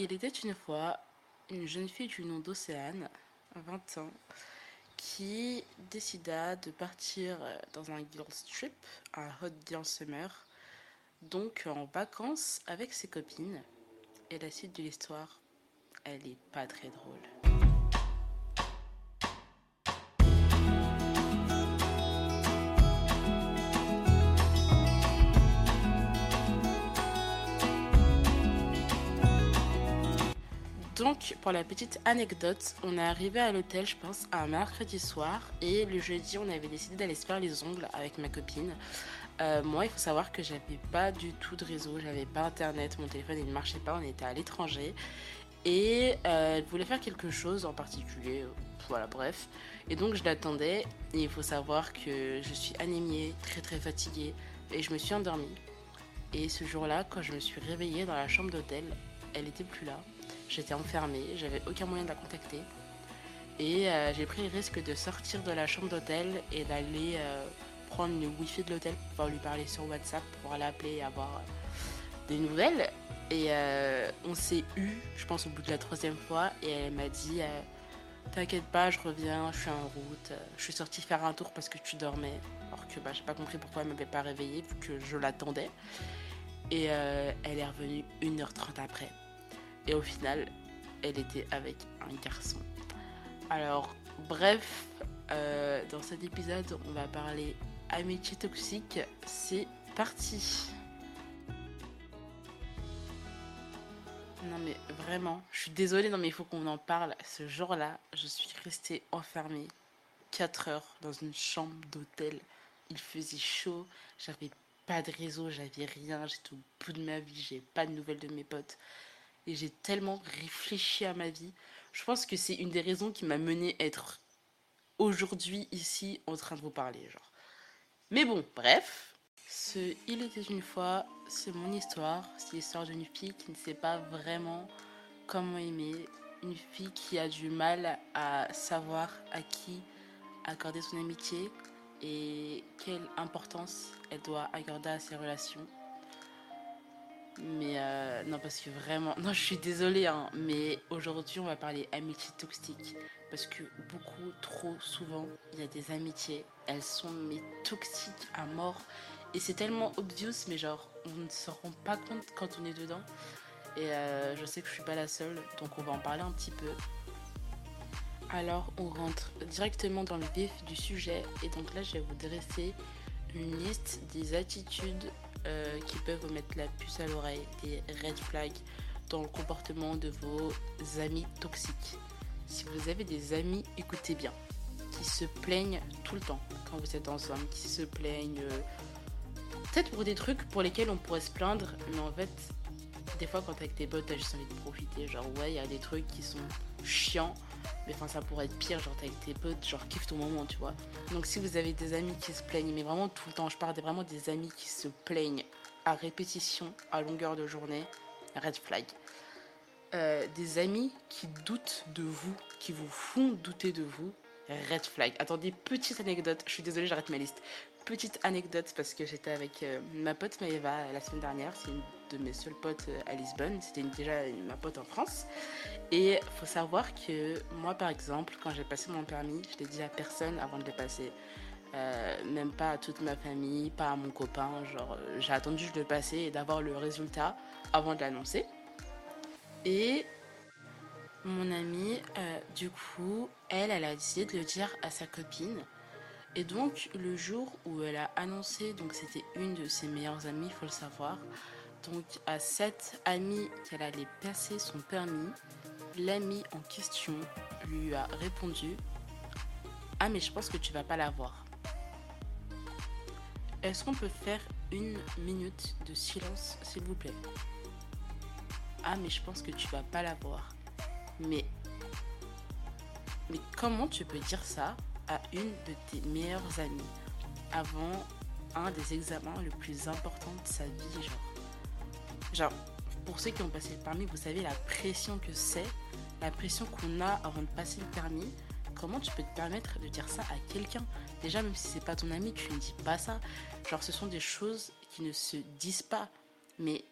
Il était une fois une jeune fille du nom d'Océane, 20 ans, qui décida de partir dans un girls trip, un hot girl summer, donc en vacances avec ses copines. Et la suite de l'histoire, elle est pas très drôle. Donc, pour la petite anecdote, on est arrivé à l'hôtel, je pense, un mercredi soir. Et le jeudi, on avait décidé d'aller se faire les ongles avec ma copine. Euh, moi, il faut savoir que j'avais pas du tout de réseau, j'avais pas internet, mon téléphone il ne marchait pas, on était à l'étranger. Et euh, elle voulait faire quelque chose en particulier, voilà, bref. Et donc je l'attendais. Et il faut savoir que je suis anémiée, très très fatiguée. Et je me suis endormie. Et ce jour-là, quand je me suis réveillée dans la chambre d'hôtel, elle était plus là. J'étais enfermée, j'avais aucun moyen de la contacter. Et euh, j'ai pris le risque de sortir de la chambre d'hôtel et d'aller euh, prendre le wifi de l'hôtel pour pouvoir lui parler sur WhatsApp, pour l'appeler et avoir euh, des nouvelles. Et on s'est eu, je pense, au bout de la troisième fois. Et elle m'a dit T'inquiète pas, je reviens, je suis en route. Je suis sortie faire un tour parce que tu dormais. Alors que bah, j'ai pas compris pourquoi elle m'avait pas réveillée, vu que je l'attendais. Et elle est revenue 1h30 après. Et au final, elle était avec un garçon. Alors, bref, euh, dans cet épisode, on va parler amitié toxique. C'est parti. Non mais vraiment, je suis désolée, non mais il faut qu'on en parle. Ce jour-là, je suis restée enfermée 4 heures dans une chambre d'hôtel. Il faisait chaud, j'avais pas de réseau, j'avais rien, j'étais au bout de ma vie, j'ai pas de nouvelles de mes potes et j'ai tellement réfléchi à ma vie. Je pense que c'est une des raisons qui m'a mené à être aujourd'hui ici en train de vous parler. Mais bon, bref. Ce Il était une fois, c'est mon histoire. C'est l'histoire d'une fille qui ne sait pas vraiment comment aimer. Une fille qui a du mal à savoir à qui accorder son amitié et quelle importance elle doit accorder à ses relations. Mais euh, non, parce que vraiment, non, je suis désolée, hein, mais aujourd'hui, on va parler amitié toxique. Parce que beaucoup, trop souvent, il y a des amitiés, elles sont mais toxiques à mort. Et c'est tellement obvious, mais genre, on ne se rend pas compte quand on est dedans. Et euh, je sais que je suis pas la seule, donc on va en parler un petit peu. Alors, on rentre directement dans le vif du sujet. Et donc là, je vais vous dresser une liste des attitudes euh, qui peuvent vous mettre la puce à l'oreille, des red flags dans le comportement de vos amis toxiques. Si vous avez des amis, écoutez bien, qui se plaignent tout le temps quand vous êtes ensemble, qui se plaignent euh, peut-être pour des trucs pour lesquels on pourrait se plaindre, mais en fait, des fois quand t'es avec tes potes, t'as juste envie de profiter. Genre, ouais, il y a des trucs qui sont chiants, mais enfin, ça pourrait être pire, genre t'es avec tes potes, genre kiffe ton moment, tu vois. Donc si vous avez des amis qui se plaignent, mais vraiment tout le temps, je parle vraiment des amis qui se plaignent à répétition, à longueur de journée, red flag. Euh, des amis qui doutent de vous, qui vous font douter de vous, red flag. Attendez, petite anecdote, je suis désolée, j'arrête ma liste. Petite anecdote parce que j'étais avec euh, ma pote Maëva la semaine dernière, c'est une de mes seuls potes euh, à Lisbonne, c'était déjà ma pote en France. Et faut savoir que moi par exemple, quand j'ai passé mon permis, je l'ai dit à personne avant de le passer. Euh, même pas à toute ma famille, pas à mon copain. Genre, j'ai attendu de le passer et d'avoir le résultat avant de l'annoncer. Et mon amie, du coup, elle, elle a décidé de le dire à sa copine. Et donc le jour où elle a annoncé, donc c'était une de ses meilleures amies, il faut le savoir, donc à cette amie qu'elle allait passer son permis, l'amie en question lui a répondu Ah mais je pense que tu vas pas l'avoir. Est-ce qu'on peut faire une minute de silence s'il vous plaît Ah mais je pense que tu vas pas l'avoir. Mais mais comment tu peux dire ça à une de tes meilleures amies avant un des examens le plus importants de sa vie, genre? Genre, pour ceux qui ont passé le permis, vous savez la pression que c'est, la pression qu'on a avant de passer le permis. Comment tu peux te permettre de dire ça à quelqu'un? Déjà, même si c'est pas ton ami, tu ne dis pas ça. Genre, ce sont des choses qui ne se disent pas. Mais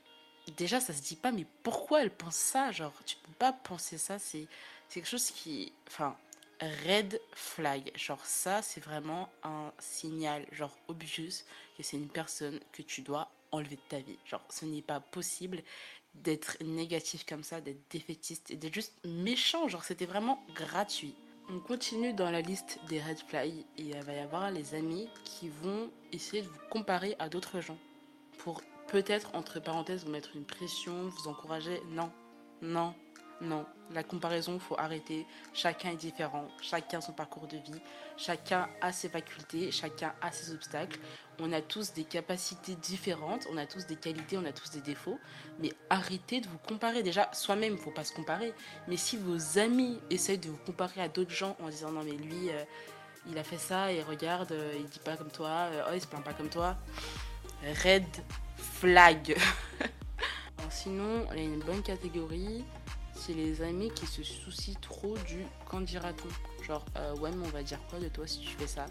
déjà, ça se dit pas, mais pourquoi elle pense ça? Genre, tu peux pas penser ça, c'est quelque chose qui. Enfin, red flag. Genre, ça, c'est vraiment un signal, genre, obvious, que c'est une personne que tu dois enlever de ta vie. Genre, ce n'est pas possible d'être négatif comme ça, d'être défaitiste et d'être juste méchant. Genre, c'était vraiment gratuit. On continue dans la liste des red flags et il va y avoir les amis qui vont essayer de vous comparer à d'autres gens pour peut-être, entre parenthèses, vous mettre une pression, vous encourager. Non, non, non, la comparaison, faut arrêter. Chacun est différent, chacun son parcours de vie, chacun a ses facultés, chacun a ses obstacles. On a tous des capacités différentes, on a tous des qualités, on a tous des défauts. Mais arrêtez de vous comparer. Déjà, soi-même, il faut pas se comparer. Mais si vos amis essayent de vous comparer à d'autres gens en disant non mais lui, euh, il a fait ça et regarde, euh, il dit pas comme toi, euh, oh il se plaint pas comme toi. Red flag. Sinon, il y a une bonne catégorie c'est les amis qui se soucient trop du quand dira-t-on. Genre, euh, ouais, mais on va dire quoi de toi si tu fais ça?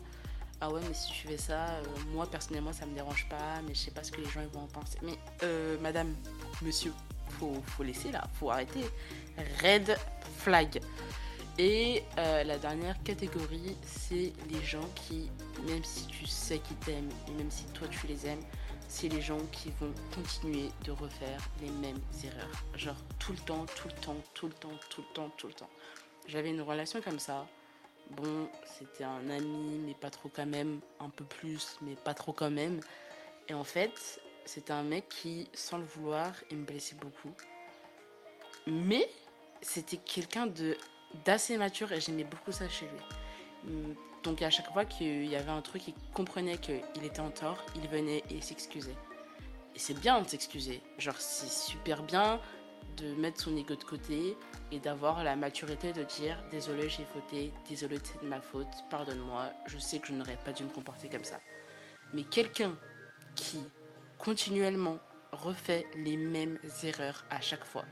Ah ouais, mais si tu fais ça, euh, moi personnellement ça me dérange pas, mais je sais pas ce que les gens vont en penser. Mais euh, madame, monsieur, faut, faut laisser là, faut arrêter. Red flag. Et la dernière catégorie, c'est les gens qui, même si tu sais qu'ils t'aiment, et même si toi tu les aimes, c'est les gens qui vont continuer de refaire les mêmes erreurs. Genre tout le temps, tout le temps, tout le temps, tout le temps, tout le temps. J'avais une relation comme ça. Bon, c'était un ami, mais pas trop quand même. Un peu plus, mais pas trop quand même. Et en fait, c'était un mec qui, sans le vouloir, il me blessait beaucoup. Mais c'était quelqu'un de d'assez mature et j'aimais beaucoup ça chez lui. Donc à chaque fois qu'il y avait un truc, il comprenait qu'il était en tort, il venait et s'excusait. Et c'est bien de s'excuser. Genre c'est super bien de mettre son ego de côté et d'avoir la maturité de dire désolé j'ai fauté, désolé c'est de ma faute, pardonne-moi, je sais que je n'aurais pas dû me comporter comme ça. Mais quelqu'un qui continuellement refait les mêmes erreurs à chaque fois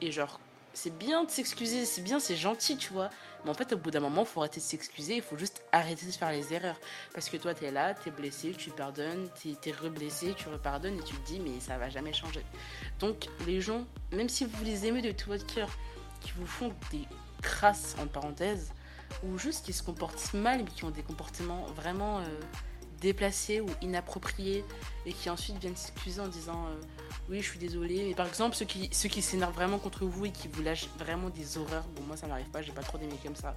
et genre c'est bien de s'excuser, c'est bien, c'est gentil, tu vois. Mais en fait, au bout d'un moment, il faut arrêter de s'excuser, il faut juste arrêter de faire les erreurs. Parce que toi, tu es là, tu es blessé, tu pardonnes, tu es, reblessé, tu repardonnes et tu te dis, mais ça va jamais changer. Donc, les gens, même si vous les aimez de tout votre cœur, qui vous font des crasses, en parenthèse, ou juste qui se comportent mal, mais qui ont des comportements vraiment. Euh, déplacés ou inappropriés et qui ensuite viennent s'excuser en disant euh, oui je suis désolé mais par exemple ceux qui ceux qui s'énervent vraiment contre vous et qui vous lâchent vraiment des horreurs bon moi ça m'arrive pas j'ai pas trop d'amis comme ça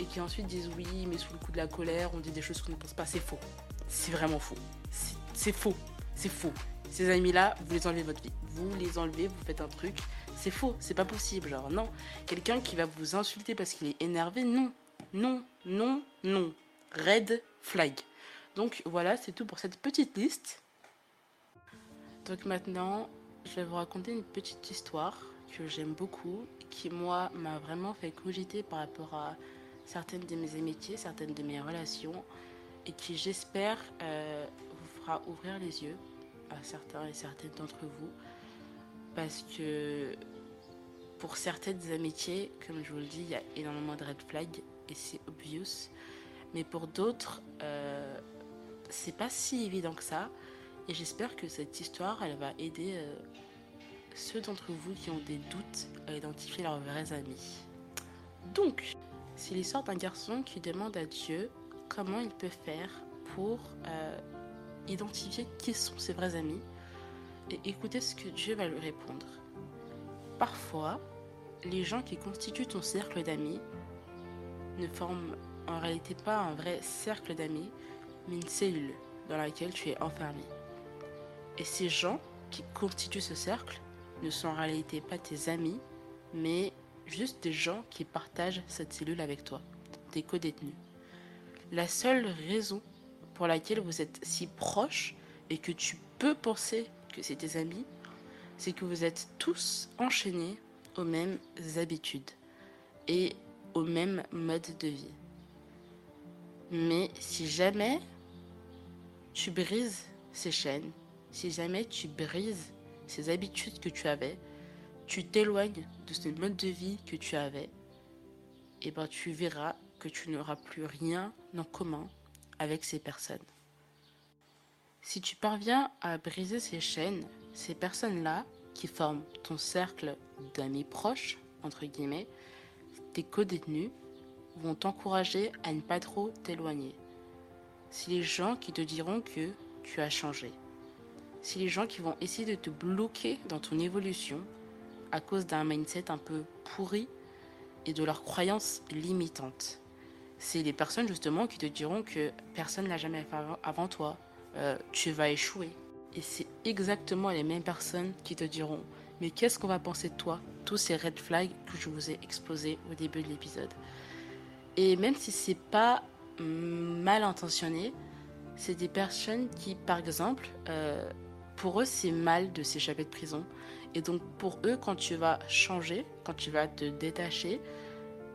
et qui ensuite disent oui mais sous le coup de la colère on dit des choses qu'on ne pense pas c'est faux. C'est vraiment faux. C'est faux. C'est faux. Ces amis là vous les enlevez votre vie. Vous les enlevez vous faites un truc. C'est faux. C'est pas possible. Genre non. Quelqu'un qui va vous insulter parce qu'il est énervé non. Non non non. Red flag donc voilà, c'est tout pour cette petite liste. Donc maintenant, je vais vous raconter une petite histoire que j'aime beaucoup, qui moi m'a vraiment fait cogiter par rapport à certaines de mes amitiés, certaines de mes relations, et qui j'espère euh, vous fera ouvrir les yeux à certains et certaines d'entre vous, parce que pour certaines amitiés, comme je vous le dis, il y a énormément de red flags et c'est obvious, mais pour d'autres, euh, c'est pas si évident que ça. Et j'espère que cette histoire, elle va aider euh, ceux d'entre vous qui ont des doutes à identifier leurs vrais amis. Donc, c'est l'histoire d'un garçon qui demande à Dieu comment il peut faire pour euh, identifier qui sont ses vrais amis et écouter ce que Dieu va lui répondre. Parfois, les gens qui constituent ton cercle d'amis ne forment en réalité pas un vrai cercle d'amis, une cellule dans laquelle tu es enfermé. Et ces gens qui constituent ce cercle ne sont en réalité pas tes amis, mais juste des gens qui partagent cette cellule avec toi, des co-détenus. La seule raison pour laquelle vous êtes si proches et que tu peux penser que c'est tes amis, c'est que vous êtes tous enchaînés aux mêmes habitudes et au même mode de vie. Mais si jamais tu brises ces chaînes, si jamais tu brises ces habitudes que tu avais, tu t'éloignes de ce mode de vie que tu avais, et ben tu verras que tu n'auras plus rien en commun avec ces personnes. Si tu parviens à briser ces chaînes, ces personnes-là qui forment ton cercle d'amis proches, entre guillemets, tes co-détenus, vont t'encourager à ne pas trop t'éloigner. C'est les gens qui te diront que tu as changé. C'est les gens qui vont essayer de te bloquer dans ton évolution à cause d'un mindset un peu pourri et de leurs croyances limitantes. C'est les personnes justement qui te diront que personne n'a jamais fait avant toi, euh, tu vas échouer. Et c'est exactement les mêmes personnes qui te diront mais qu'est-ce qu'on va penser de toi? Tous ces red flags que je vous ai exposés au début de l'épisode. Et même si c'est pas mal intentionné, c'est des personnes qui, par exemple, euh, pour eux, c'est mal de s'échapper de prison. Et donc, pour eux, quand tu vas changer, quand tu vas te détacher,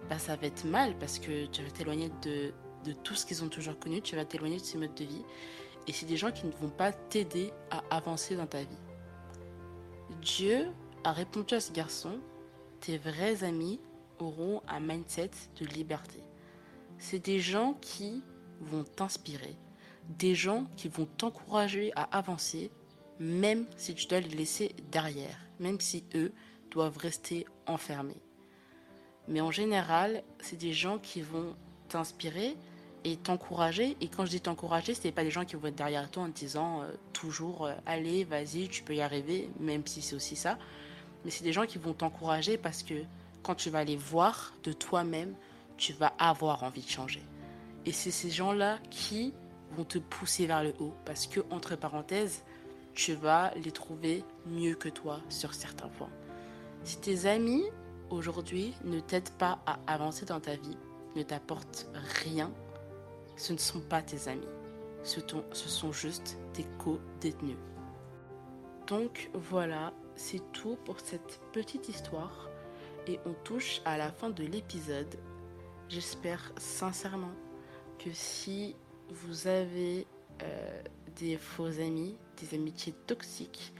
bah, ça va être mal parce que tu vas t'éloigner de, de tout ce qu'ils ont toujours connu, tu vas t'éloigner de ces modes de vie. Et c'est des gens qui ne vont pas t'aider à avancer dans ta vie. Dieu a répondu à ce garçon, tes vrais amis auront un mindset de liberté. C'est des gens qui vont t'inspirer, des gens qui vont t'encourager à avancer, même si tu dois les laisser derrière, même si eux doivent rester enfermés. Mais en général, c'est des gens qui vont t'inspirer, et t'encourager. Et quand je dis t'encourager, ce n'est pas des gens qui vont être derrière toi en te disant euh, toujours euh, allez, vas-y, tu peux y arriver, même si c'est aussi ça. Mais c'est des gens qui vont t'encourager parce que quand tu vas les voir de toi-même, tu vas avoir envie de changer. Et c'est ces gens-là qui vont te pousser vers le haut parce que, entre parenthèses, tu vas les trouver mieux que toi sur certains points. Si tes amis aujourd'hui ne t'aident pas à avancer dans ta vie, ne t'apportent rien, ce ne sont pas tes amis, ce, sont juste tes co-détenus. Donc voilà, c'est tout pour cette petite histoire et on touche à la fin de l'épisode. J'espère sincèrement que si vous avez euh, des faux amis, des amitiés toxiques,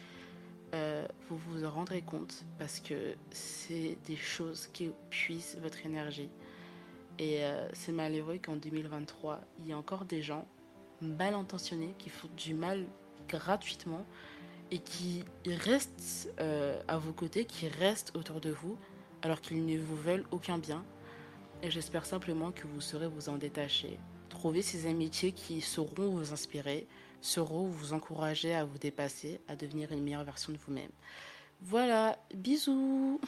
euh, vous vous en rendrez compte parce que c'est des choses qui puissent votre énergie. Et euh, c'est malheureux qu'en 2023, il y ait encore des gens mal intentionnés qui font du mal gratuitement et qui restent à vos côtés, qui restent autour de vous, alors qu'ils ne vous veulent aucun bien. Et j'espère simplement que vous saurez vous en détacher. Trouver ces amitiés qui sauront vous inspirer, sauront vous encourager à vous dépasser, à devenir une meilleure version de vous-même. Voilà, bisous